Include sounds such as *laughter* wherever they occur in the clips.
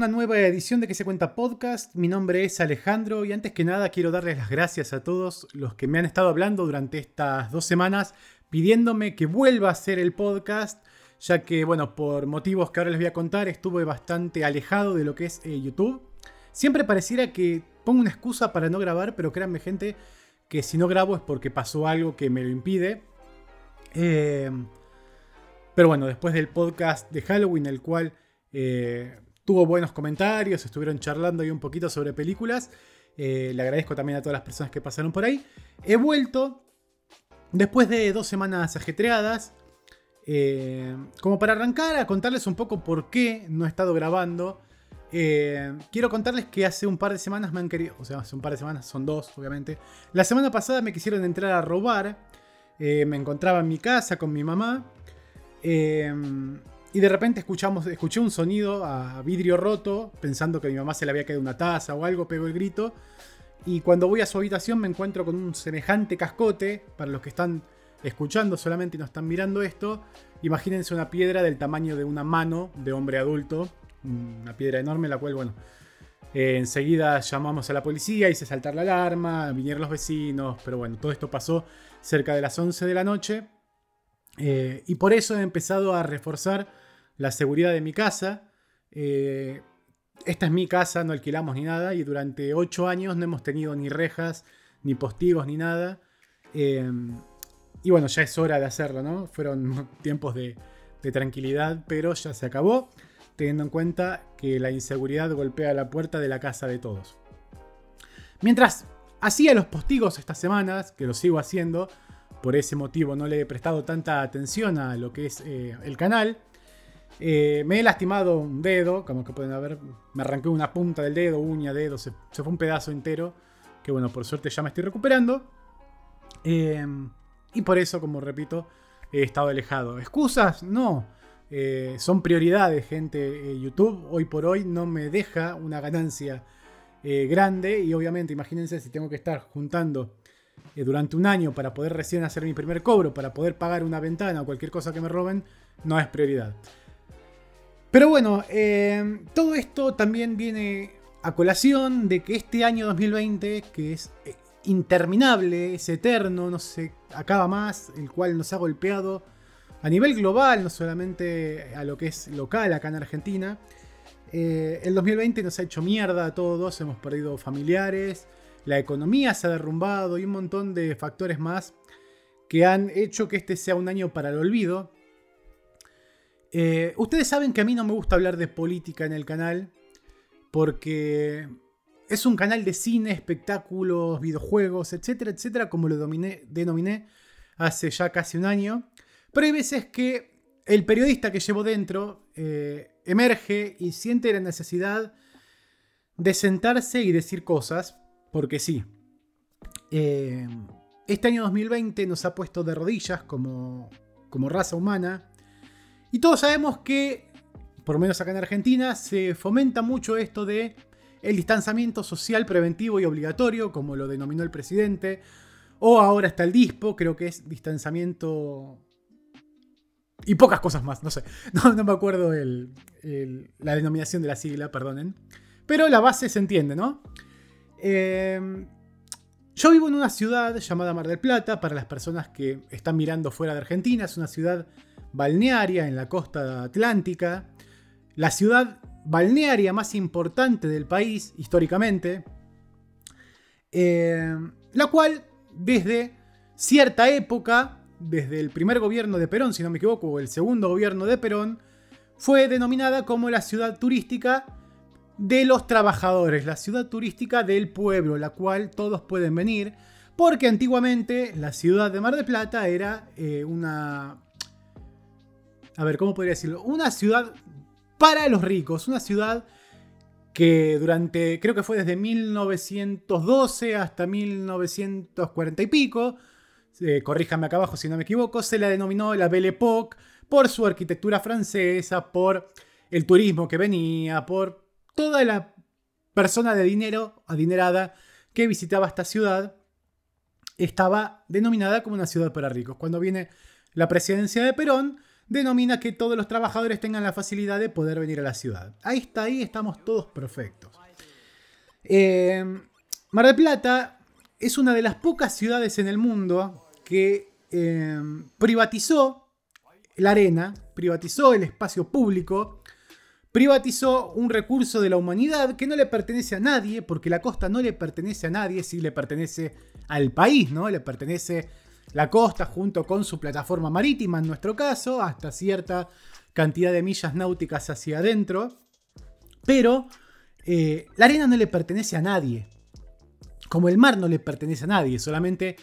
Una nueva edición de Que se cuenta podcast. Mi nombre es Alejandro y antes que nada quiero darles las gracias a todos los que me han estado hablando durante estas dos semanas pidiéndome que vuelva a hacer el podcast, ya que, bueno, por motivos que ahora les voy a contar, estuve bastante alejado de lo que es eh, YouTube. Siempre pareciera que pongo una excusa para no grabar, pero créanme gente que si no grabo es porque pasó algo que me lo impide. Eh, pero bueno, después del podcast de Halloween, el cual eh, tuvo buenos comentarios, estuvieron charlando ahí un poquito sobre películas. Eh, le agradezco también a todas las personas que pasaron por ahí. He vuelto después de dos semanas ajetreadas. Eh, como para arrancar a contarles un poco por qué no he estado grabando. quiero contarles que hace un par de semanas me han querido. O sea, hace un par de semanas, son dos, obviamente. La semana pasada me quisieron entrar a robar. me encontraba en mi casa con mi mamá. Y de repente escuchamos, escuché un sonido a vidrio roto, pensando que a mi mamá se le había caído una taza o algo, pegó el grito. Y cuando voy a su habitación me encuentro con un semejante cascote, para los que están escuchando solamente y no están mirando esto, imagínense una piedra del tamaño de una mano de hombre adulto, una piedra enorme, la cual, bueno, eh, enseguida llamamos a la policía, hice saltar la alarma, vinieron los vecinos, pero bueno, todo esto pasó cerca de las 11 de la noche. Eh, y por eso he empezado a reforzar la seguridad de mi casa. Eh, esta es mi casa, no alquilamos ni nada y durante ocho años no hemos tenido ni rejas, ni postigos, ni nada. Eh, y bueno, ya es hora de hacerlo, ¿no? Fueron *laughs* tiempos de, tranquilidad, pero ya se acabó, teniendo en cuenta que la inseguridad golpea la puerta de la casa de todos. Mientras hacía los postigos estas semanas, que lo sigo haciendo, por ese motivo no le he prestado tanta atención a lo que es eh, el canal, eh, me he lastimado un dedo, como que pueden ver, me arranqué una punta del dedo, uña, dedo, se, fue un pedazo entero, que bueno, por suerte ya me estoy recuperando. Eh, y por eso, como repito, he estado alejado. ¿Excusas? No. Eh, son prioridades, gente. YouTube hoy por hoy no me deja una ganancia grande y obviamente imagínense si tengo que estar juntando durante un año para poder recién hacer mi primer cobro, para poder pagar una ventana o cualquier cosa que me roben, no es prioridad. Pero bueno, eh, todo esto también viene a colación de que este año 2020, que es eh, interminable, es eterno, no se acaba más, el cual nos ha golpeado a nivel global, no solamente a lo que es local acá en Argentina. Eh, el 2020 nos ha hecho mierda a todos, hemos perdido familiares, la economía se ha derrumbado y un montón de factores más que han hecho que este sea un año para el olvido. Eh, ustedes saben que a mí no me gusta hablar de política en el canal porque es un canal de cine, espectáculos, videojuegos, etcétera, etcétera, como lo denominé hace ya casi un año. Pero hay veces que el periodista que llevo dentro eh, emerge y siente la necesidad de sentarse y decir cosas, porque sí. Eh, este año 2020 nos ha puesto de rodillas como, como raza humana y todos sabemos que, por lo menos acá en Argentina, se fomenta mucho esto de el distanciamiento social preventivo y obligatorio, como lo denominó el presidente. O ahora está el DISPO, creo que es distanciamiento y pocas cosas más, no sé. *laughs* No, me acuerdo la denominación de la sigla, perdonen. Pero la base se entiende, ¿no? Em, yo vivo en una ciudad llamada Mar del Plata, para las personas que están mirando fuera de Argentina, es una ciudad balnearia en la costa atlántica, la ciudad balnearia más importante del país históricamente, eh, la cual desde cierta época, desde el primer gobierno de Perón, si no me equivoco, o el segundo gobierno de Perón, fue denominada como la ciudad turística de los trabajadores, la ciudad turística del pueblo, la cual todos pueden venir, porque antiguamente la ciudad de Mar del Plata era eh, una a ver, ¿cómo podría decirlo? Una ciudad para los ricos, una ciudad que durante, creo que fue desde 1912 hasta 1940 y pico, eh, corríjame acá abajo si no me equivoco, se la denominó la Belle Époque por su arquitectura francesa, por el turismo que venía, por toda la persona de dinero adinerada que visitaba esta ciudad, estaba denominada como una ciudad para ricos. Cuando viene la presidencia de Perón, denomina que todos los trabajadores tengan la facilidad de poder venir a la ciudad. Ahí está, ahí estamos todos perfectos. Eh, Mar del Plata es una de las pocas ciudades en el mundo que eh, privatizó la arena, privatizó el espacio público, privatizó un recurso de la humanidad que no le pertenece a nadie, porque la costa no le pertenece a nadie, sí le pertenece al país, ¿no? Le pertenece la costa junto con su plataforma marítima, en nuestro caso, hasta cierta cantidad de millas náuticas hacia adentro. Pero eh, la arena no le pertenece a nadie. Como el mar no le pertenece a nadie, solamente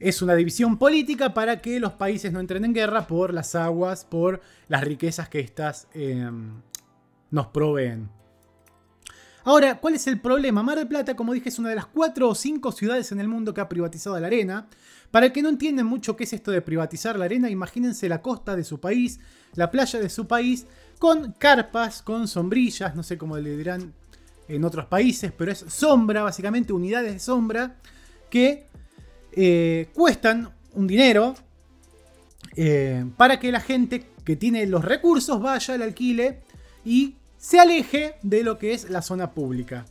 es una división política para que los países no entren en guerra por las aguas, por las riquezas que éstas em, nos proveen. Ahora, ¿cuál es el problema? Mar del Plata, como dije, es una de las cuatro o cinco ciudades en el mundo que ha privatizado la arena. Para el que no entienden mucho qué es esto de privatizar la arena, imagínense la costa de su país, la playa de su país, con carpas, con sombrillas, no sé cómo le dirán en otros países, pero es sombra, básicamente unidades de sombra, que eh, cuestan un dinero eh, para que la gente que tiene los recursos vaya al alquile y se aleje de lo que es la zona pública.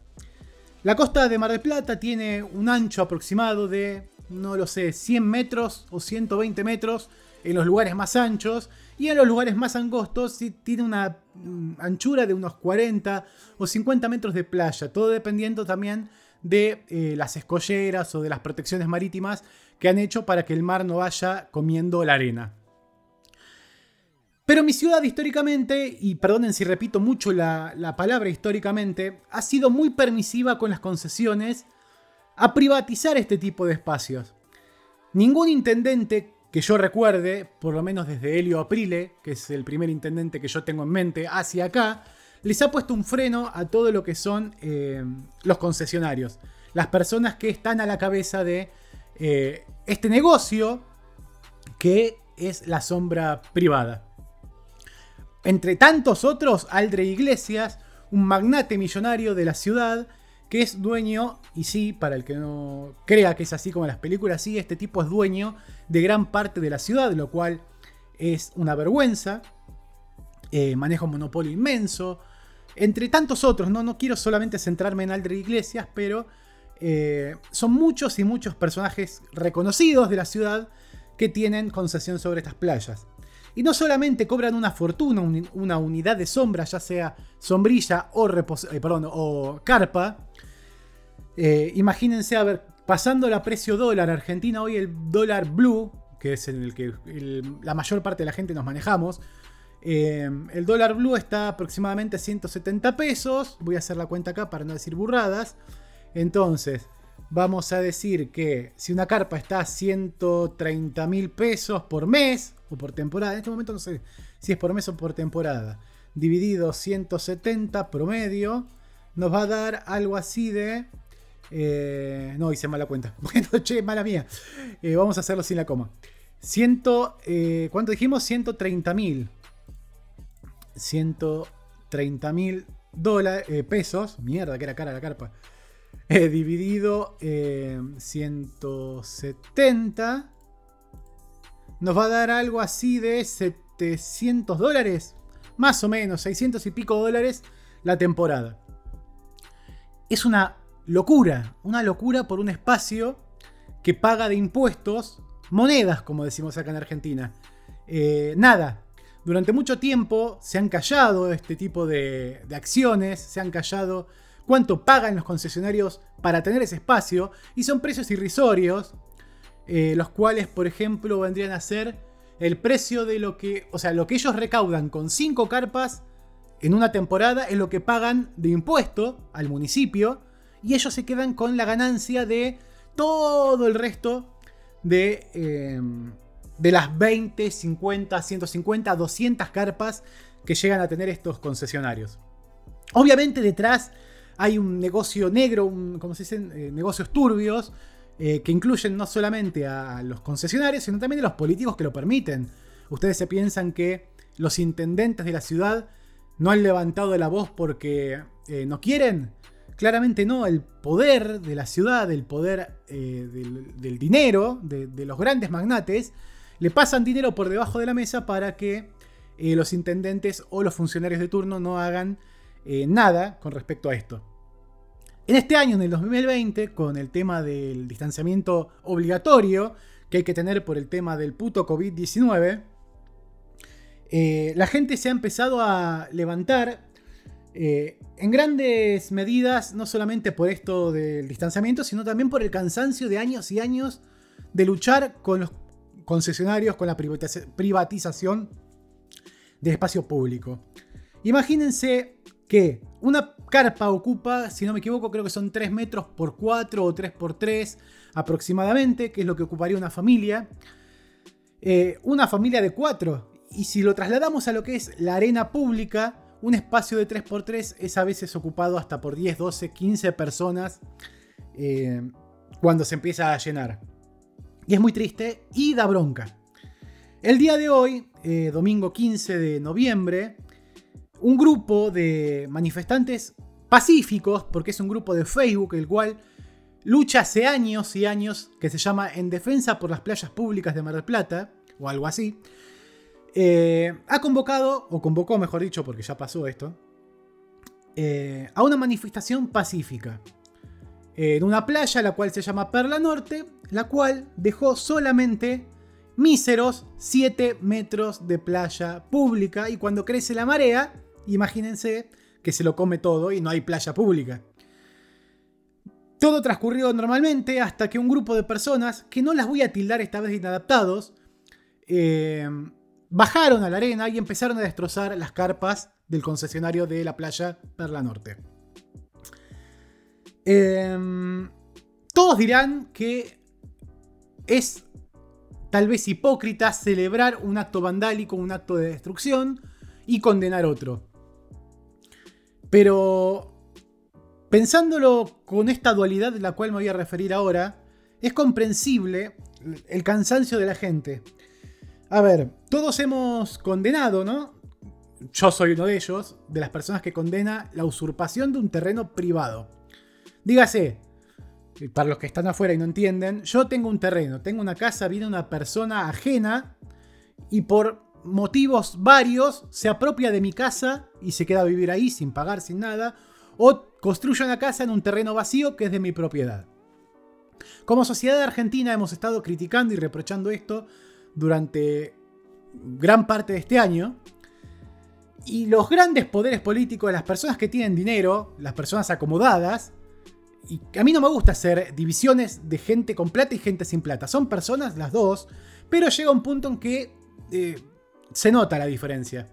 La costa de Mar del Plata tiene un ancho aproximado de, no lo sé, 100 metros o 120 metros en los lugares más anchos y en los lugares más angostos tiene una mm, anchura de unos 40 o 50 metros de playa, todo dependiendo también de eh, las escolleras o de las protecciones marítimas que han hecho para que el mar no vaya comiendo la arena. Pero mi ciudad históricamente, y perdonen si repito mucho la, palabra históricamente, ha sido muy permisiva con las concesiones a privatizar este tipo de espacios. Ningún intendente que yo recuerde, por lo menos desde Helio Aprile, que es el primer intendente que yo tengo en mente, hacia acá, les ha puesto un freno a todo lo que son eh, los concesionarios. Las personas que están a la cabeza de eh, este negocio que es la sombra privada. Entre tantos otros, Aldre Iglesias, un magnate millonario de la ciudad, que es dueño, y sí, para el que no crea que es así como en las películas, sí, este tipo es dueño de gran parte de la ciudad, lo cual es una vergüenza. Eh, maneja un monopolio inmenso. Entre tantos otros, no, no quiero solamente centrarme en Aldre Iglesias, pero eh, son muchos y muchos personajes reconocidos de la ciudad que tienen concesión sobre estas playas. Y no solamente cobran una fortuna, una unidad de sombra, ya sea sombrilla o, eh, o carpa. Eh, imagínense, a ver, pasando la precio dólar Argentina, hoy el dólar blue, que es en el que la mayor parte de la gente nos manejamos, eh, el dólar blue está aproximadamente 170 pesos. Voy a hacer la cuenta acá para no decir burradas. Entonces, vamos a decir que si una carpa está a 130 mil pesos por mes, por temporada. En este momento no sé si es por mes o por temporada. Dividido 170 promedio. Nos va a dar algo así de... Eh, no hice mala cuenta. *laughs* Bueno, che, mala mía. Eh, vamos a hacerlo sin la coma. Ciento, eh, ¿Cuánto dijimos? 130 mil. 130 mil pesos. Mierda, que era cara la carpa. *laughs* dividido 170 nos va a dar algo así de 700 dólares, más o menos, 600 y pico dólares la temporada. Es una locura, una locura por un espacio que paga de impuestos monedas, como decimos acá en Argentina. Eh, nada, durante mucho tiempo se han callado este tipo de, acciones, se han callado cuánto pagan los concesionarios para tener ese espacio, y son precios irrisorios, eh, los cuales, por ejemplo, vendrían a ser el precio de lo que, o sea, lo que ellos recaudan con 5 carpas en una temporada es lo que pagan de impuesto al municipio y ellos se quedan con la ganancia de todo el resto de, em, de las 20, 50, 150, 200 carpas que llegan a tener estos concesionarios. Obviamente detrás hay un negocio negro, como se dicen, eh, negocios turbios, eh, que incluyen no solamente a los concesionarios, sino también a los políticos que lo permiten. Ustedes se piensan que los intendentes de la ciudad no han levantado la voz porque eh, no quieren. Claramente no, el poder de la ciudad, el poder del, dinero, de, los grandes magnates, le pasan dinero por debajo de la mesa para que los intendentes o los funcionarios de turno no hagan eh, nada con respecto a esto. En este año, en el 2020, con el tema del distanciamiento obligatorio que hay que tener por el tema del puto COVID-19, eh, la gente se ha empezado a levantar en grandes medidas, no solamente por esto del distanciamiento, sino también por el cansancio de años y años de luchar con los concesionarios, con la privatización del espacio público. Imagínense que una carpa ocupa, si no me equivoco, creo que son 3 metros por 4 o 3 por 3 aproximadamente, que es lo que ocuparía una familia. Eh, una familia de 4. Y si lo trasladamos a lo que es la arena pública, un espacio de 3x3 es a veces ocupado hasta por 10, 12, 15 personas eh, cuando se empieza a llenar. Y es muy triste y da bronca. El día de hoy, eh, domingo 15 de noviembre, un grupo de manifestantes pacíficos, porque es un grupo de Facebook, el cual lucha hace años y años, que se llama En Defensa por las Playas Públicas de Mar del Plata, o algo así, eh, ha convocado, o convocó mejor dicho, porque ya pasó esto, eh, a una manifestación pacífica en una playa, la cual se llama Perla Norte, la cual dejó solamente míseros 7 metros de playa pública y cuando crece la marea, imagínense que se lo come todo y no hay playa pública. Todo transcurrió normalmente hasta que un grupo de personas, que no las voy a tildar esta vez inadaptados, eh, bajaron a la arena y empezaron a destrozar las carpas del concesionario de la playa Perla Norte. Em, todos dirán que es tal vez hipócrita celebrar un acto vandálico, un acto de destrucción y condenar otro. Pero pensándolo con esta dualidad de la cual me voy a referir ahora, es comprensible el cansancio de la gente. A ver, todos hemos condenado, ¿no? Yo soy uno de ellos, de las personas que condena la usurpación de un terreno privado. Dígase, para los que están afuera y no entienden, yo tengo un terreno, tengo una casa, viene una persona ajena y por motivos varios se apropia de mi casa y se queda a vivir ahí sin pagar, sin nada, o construye una casa en un terreno vacío que es de mi propiedad. Como sociedad argentina hemos estado criticando y reprochando esto durante gran parte de este año. Y los grandes poderes políticos, las personas que tienen dinero, las personas acomodadas, y a mí no me gusta hacer divisiones de gente con plata y gente sin plata. Son personas las dos, pero llega un punto en que eh, se nota la diferencia.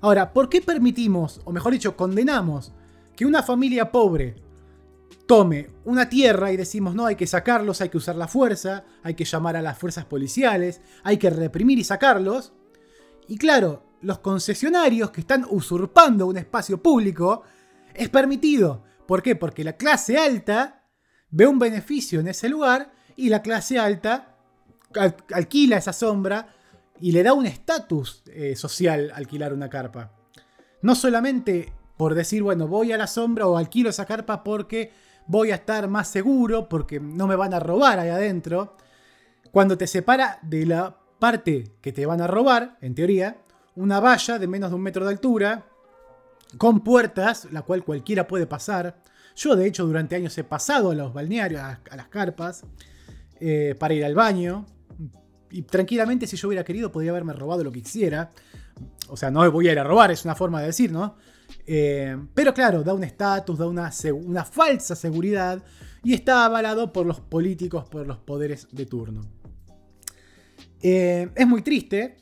Ahora, ¿por qué permitimos, o mejor dicho, condenamos que una familia pobre tome una tierra y decimos, no, hay que sacarlos, hay que usar la fuerza, hay que llamar a las fuerzas policiales, hay que reprimir y sacarlos? Y claro, los concesionarios que están usurpando un espacio público, es permitido. ¿Por qué? Porque la clase alta ve un beneficio en ese lugar y la clase alta alquila esa sombra y le da un estatus eh, social alquilar una carpa. No solamente por decir, bueno, voy a la sombra o alquilo esa carpa porque voy a estar más seguro, porque no me van a robar ahí adentro. Cuando te separa de la parte que te van a robar, en teoría, una valla de menos de un metro de altura, con puertas, la cual cualquiera puede pasar. Yo, de hecho, durante años he pasado a los balnearios, a, las carpas, eh, para ir al baño. Y tranquilamente, si yo hubiera querido, podría haberme robado lo que quisiera. O sea, no voy a ir a robar, es una forma de decir, ¿no? Eh, pero claro, da un estatus, da una, una falsa seguridad y está avalado por los políticos, por los poderes de turno. Eh, es muy triste,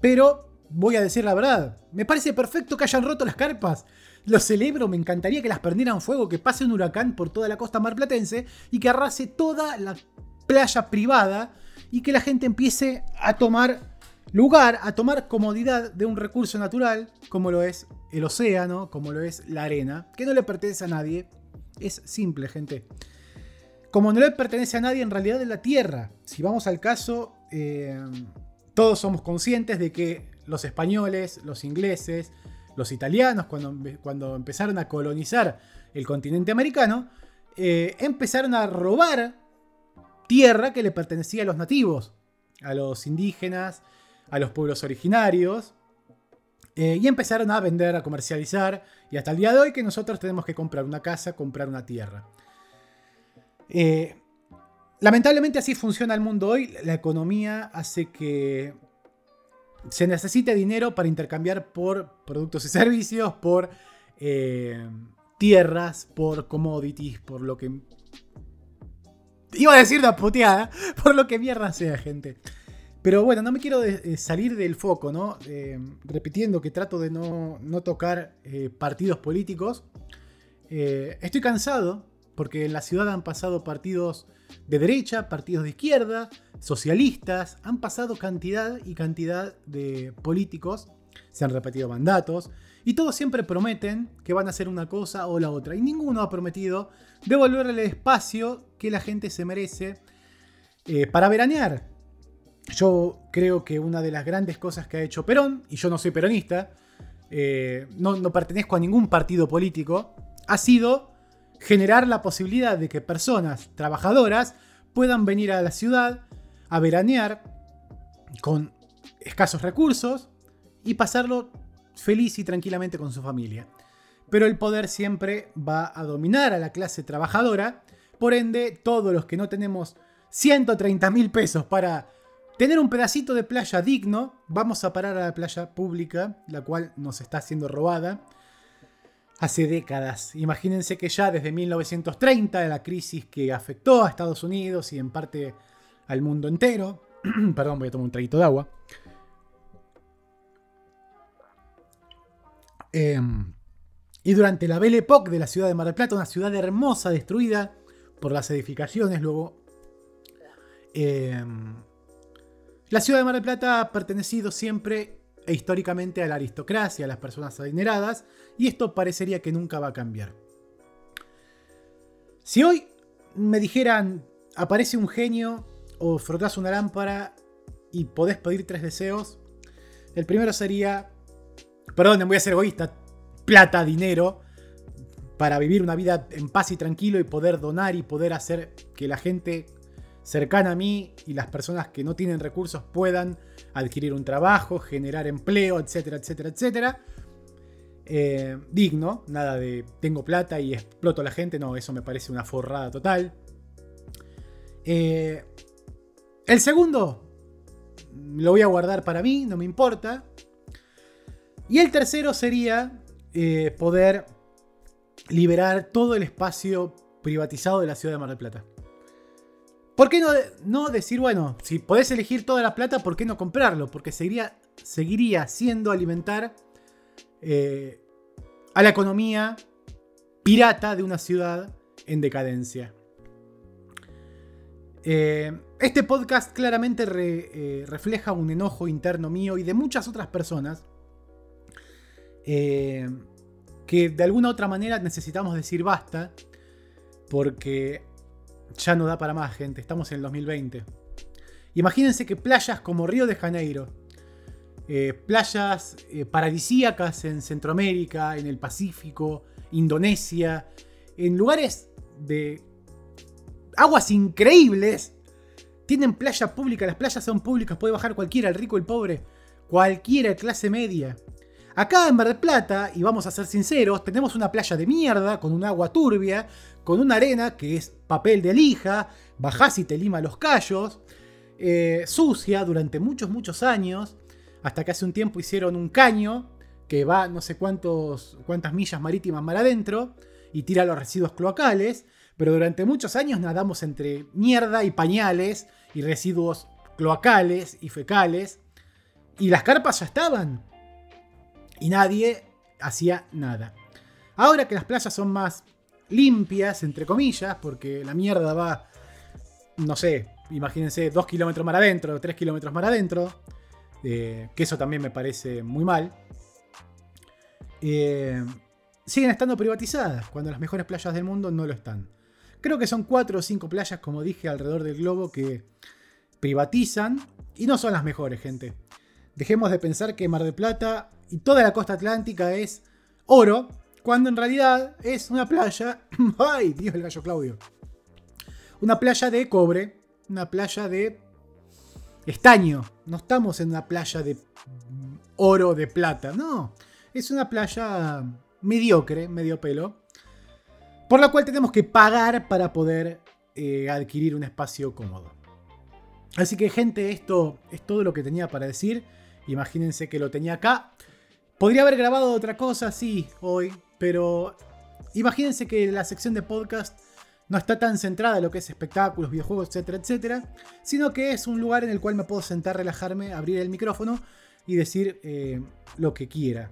pero voy a decir la verdad. Me parece perfecto que hayan roto las carpas. Lo celebro, me encantaría que las prendieran fuego, que pase un huracán por toda la costa marplatense y que arrase toda la playa privada y que la gente empiece a tomar lugar, a tomar comodidad de un recurso natural como lo es el océano, como lo es la arena, que no le pertenece a nadie. Es simple, gente. Como no le pertenece a nadie, en realidad es la tierra. Si vamos al caso, eh, todos somos conscientes de que los españoles, los ingleses, los italianos, cuando, cuando empezaron a colonizar el continente americano, eh, empezaron a robar tierra que le pertenecía a los nativos, a los indígenas, a los pueblos originarios. Eh, y empezaron a vender, a comercializar. Y hasta el día de hoy que nosotros tenemos que comprar una casa, comprar una tierra. Eh, lamentablemente así funciona el mundo hoy. La economía hace que se necesite dinero para intercambiar por productos y servicios, por eh, tierras, por commodities, por lo que... Iba a decir una puteada, *laughs* por lo que mierda sea, gente. Pero bueno, no me quiero eh, salir del foco, ¿no? Eh, repitiendo que trato de no, tocar eh, partidos políticos. estoy cansado porque en la ciudad han pasado partidos de derecha, partidos de izquierda, socialistas, han pasado cantidad y cantidad de políticos, se han repetido mandatos, y todos siempre prometen que van a hacer una cosa o la otra, y ninguno ha prometido devolverle el espacio que la gente se merece para veranear, yo creo que una de las grandes cosas que ha hecho Perón, y yo no soy peronista, eh, no pertenezco a ningún partido político, ha sido generar la posibilidad de que personas trabajadoras puedan venir a la ciudad a veranear con escasos recursos y pasarlo feliz y tranquilamente con su familia. Pero el poder siempre va a dominar a la clase trabajadora, por ende todos los que no tenemos 130 mil pesos para tener un pedacito de playa digno, vamos a parar a la playa pública, la cual nos está siendo robada hace décadas. Imagínense que ya desde 1930, la crisis que afectó a Estados Unidos y en parte al mundo entero, *clears throat* perdón, voy a tomar un traguito de agua. Em, y durante la Belle Époque de la ciudad de Mar del Plata, una ciudad hermosa, destruida por las edificaciones, luego em, la ciudad de Mar del Plata ha pertenecido siempre e históricamente a la aristocracia, a las personas adineradas, y esto parecería que nunca va a cambiar. Si hoy me dijeran, aparece un genio o frotas una lámpara y podés pedir tres deseos, el primero sería, perdón, voy a ser egoísta, plata, dinero, para vivir una vida en paz y tranquilo y poder donar y poder hacer que la gente cercana a mí y las personas que no tienen recursos puedan adquirir un trabajo, generar empleo, etcétera, etcétera, etcétera. Eh, digno, nada de tengo plata y exploto a la gente, no, eso me parece una forrada total. Eh, el segundo lo voy a guardar para mí, no me importa. Y el tercero sería eh, poder liberar todo el espacio privatizado de la ciudad de Mar del Plata. ¿Por qué no, decir, bueno, si podés elegir toda la plata, ¿por qué no comprarlo? Porque seguiría, seguiría siendo alimentar eh, a la economía pirata de una ciudad en decadencia. Eh, este podcast claramente refleja un enojo interno mío y de muchas otras personas que de alguna otra manera necesitamos decir basta porque ya no da para más, gente. Estamos en el 2020. Imagínense que playas como Río de Janeiro, eh, playas eh, paradisíacas en Centroamérica, en el Pacífico, Indonesia, en lugares de aguas increíbles, tienen playa pública, las playas son públicas, puede bajar cualquiera, el rico, el pobre, cualquiera, clase media. Acá en Mar del Plata, y vamos a ser sinceros, tenemos una playa de mierda, con un agua turbia, con una arena que es papel de lija, bajás y te lima los callos, eh, sucia durante muchos, muchos años, hasta que hace un tiempo hicieron un caño que va no sé cuántos, cuántas millas marítimas mar adentro y tira los residuos cloacales, pero durante muchos años nadamos entre mierda y pañales y residuos cloacales y fecales, y las carpas ya estaban, y nadie hacía nada. Ahora que las playas son más limpias, entre comillas, porque la mierda va, no sé, imagínense, 2 kilómetros más adentro, 3 kilómetros más adentro, eh, que eso también me parece muy mal. Eh, siguen estando privatizadas, cuando las mejores playas del mundo no lo están. Creo que son 4 o 5 playas, como dije, alrededor del globo que privatizan y no son las mejores, gente. Dejemos de pensar que Mar de Plata y toda la costa atlántica es oro, cuando en realidad es una playa. *coughs* ¡Ay, Dios, el gallo Claudio! Una playa de cobre, una playa de estaño. No estamos en una playa de oro, de plata. No. Es una playa mediocre, medio pelo. Por la cual tenemos que pagar para poder eh, adquirir un espacio cómodo. Así que gente, esto es todo lo que tenía para decir. Imagínense que lo tenía acá. Podría haber grabado otra cosa, sí, hoy, pero imagínense que la sección de podcast no está tan centrada en lo que es espectáculos, videojuegos, etcétera, etcétera, sino que es un lugar en el cual me puedo sentar, relajarme, abrir el micrófono y decir eh, lo que quiera.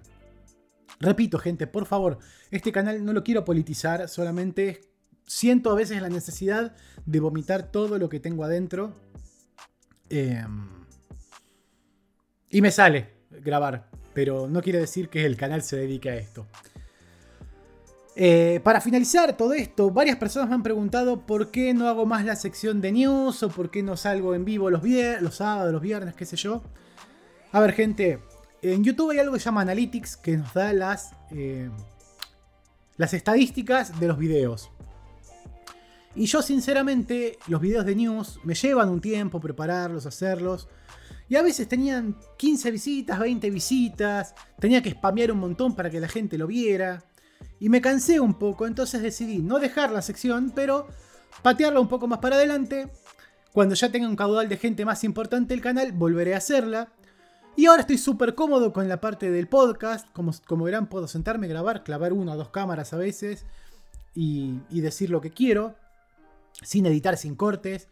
Repito, gente, por favor, este canal no lo quiero politizar, solamente siento a veces la necesidad de vomitar todo lo que tengo adentro. Em, y me sale grabar, pero no quiere decir que el canal se dedique a esto. Eh, para finalizar todo esto, varias personas me han preguntado por qué no hago más la sección de news o por qué no salgo en vivo los, los sábados, los viernes, qué sé yo. A ver, gente, en YouTube hay algo que se llama Analytics que nos da las, eh, las estadísticas de los videos. Y yo sinceramente los videos de news me llevan un tiempo prepararlos, hacerlos. Y a veces tenían 15 visitas, 20 visitas, tenía que spamear un montón para que la gente lo viera. Y me cansé un poco, entonces decidí no dejar la sección, pero patearla un poco más para adelante. Cuando ya tenga un caudal de gente más importante el canal, volveré a hacerla. Y ahora estoy súper cómodo con la parte del podcast. Como, verán, puedo sentarme, grabar, clavar una o dos cámaras a veces y, y decir lo que quiero sin editar, sin cortes.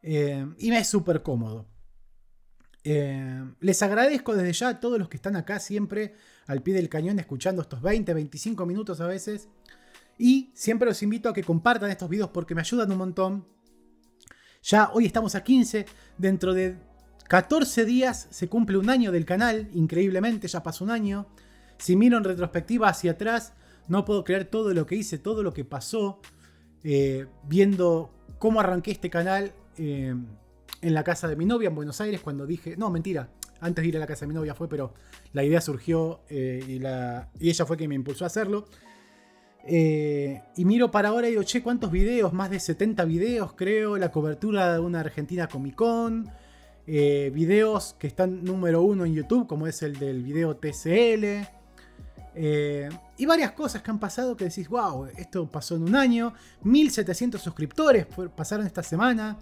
Eh, y me es súper cómodo. Eh, les agradezco desde ya a todos los que están acá siempre al pie del cañón escuchando estos 20, 25 minutos a veces. Y siempre los invito a que compartan estos videos porque me ayudan un montón. Ya hoy estamos a 15, dentro de 14 días se cumple un año del canal, increíblemente ya pasó un año. Si miro en retrospectiva hacia atrás, no puedo creer todo lo que hice, todo lo que pasó. Eh, viendo cómo arranqué este canal eh, en la casa de mi novia en Buenos Aires, cuando dije, no, mentira, antes de ir a la casa de mi novia fue, pero la idea surgió eh, y, la, y, ella fue quien me impulsó a hacerlo. y miro para ahora y digo, che, ¿cuántos videos? Más de 70 videos, creo. La cobertura de una Argentina Comic Con. videos que están número uno en YouTube, como es el del video TCL. Eh, y varias cosas que han pasado que decís, wow, esto pasó en un año. 1700 suscriptores pasaron esta semana.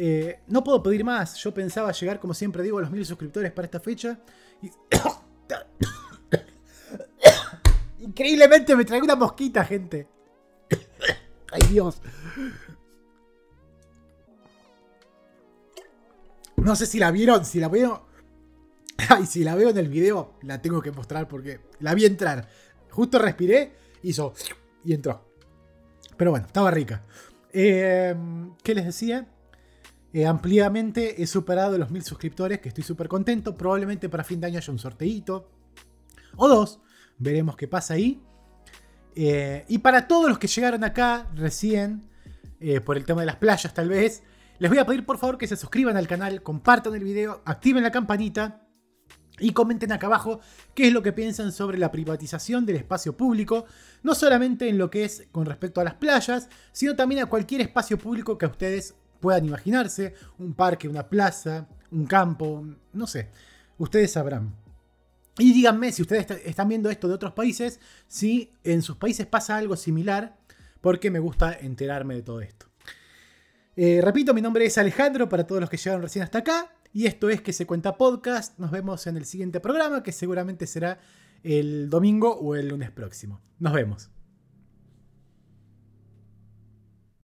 Eh, no puedo pedir más. Yo pensaba llegar, como siempre digo, a los 1000 suscriptores para esta fecha. *coughs* Increíblemente me traigo una mosquita, gente. *coughs* Ay Dios. No sé si la vieron, si la vieron. *coughs* Ay, si la veo en el video, la tengo que mostrar porque la vi entrar. Justo respiré, hizo y entró. Pero bueno, estaba rica. Em, ¿Qué les decía? Eh, ampliamente he superado los mil suscriptores, que estoy súper contento. Probablemente para fin de año haya un sorteito. O dos. Veremos qué pasa ahí. Eh, y para todos los que llegaron acá recién, eh, por el tema de las playas tal vez, les voy a pedir por favor que se suscriban al canal, compartan el video, activen la campanita y comenten acá abajo qué es lo que piensan sobre la privatización del espacio público, no solamente en lo que es con respecto a las playas, sino también a cualquier espacio público que ustedes puedan imaginarse, un parque, una plaza, un campo, no sé, ustedes sabrán. Y díganme si ustedes están viendo esto de otros países, si en sus países pasa algo similar, porque me gusta enterarme de todo esto. Eh, repito, mi nombre es Alejandro para todos los que llegaron recién hasta acá. Y esto es que se cuenta podcast. Nos vemos en el siguiente programa, que seguramente será el domingo o el lunes próximo. Nos vemos.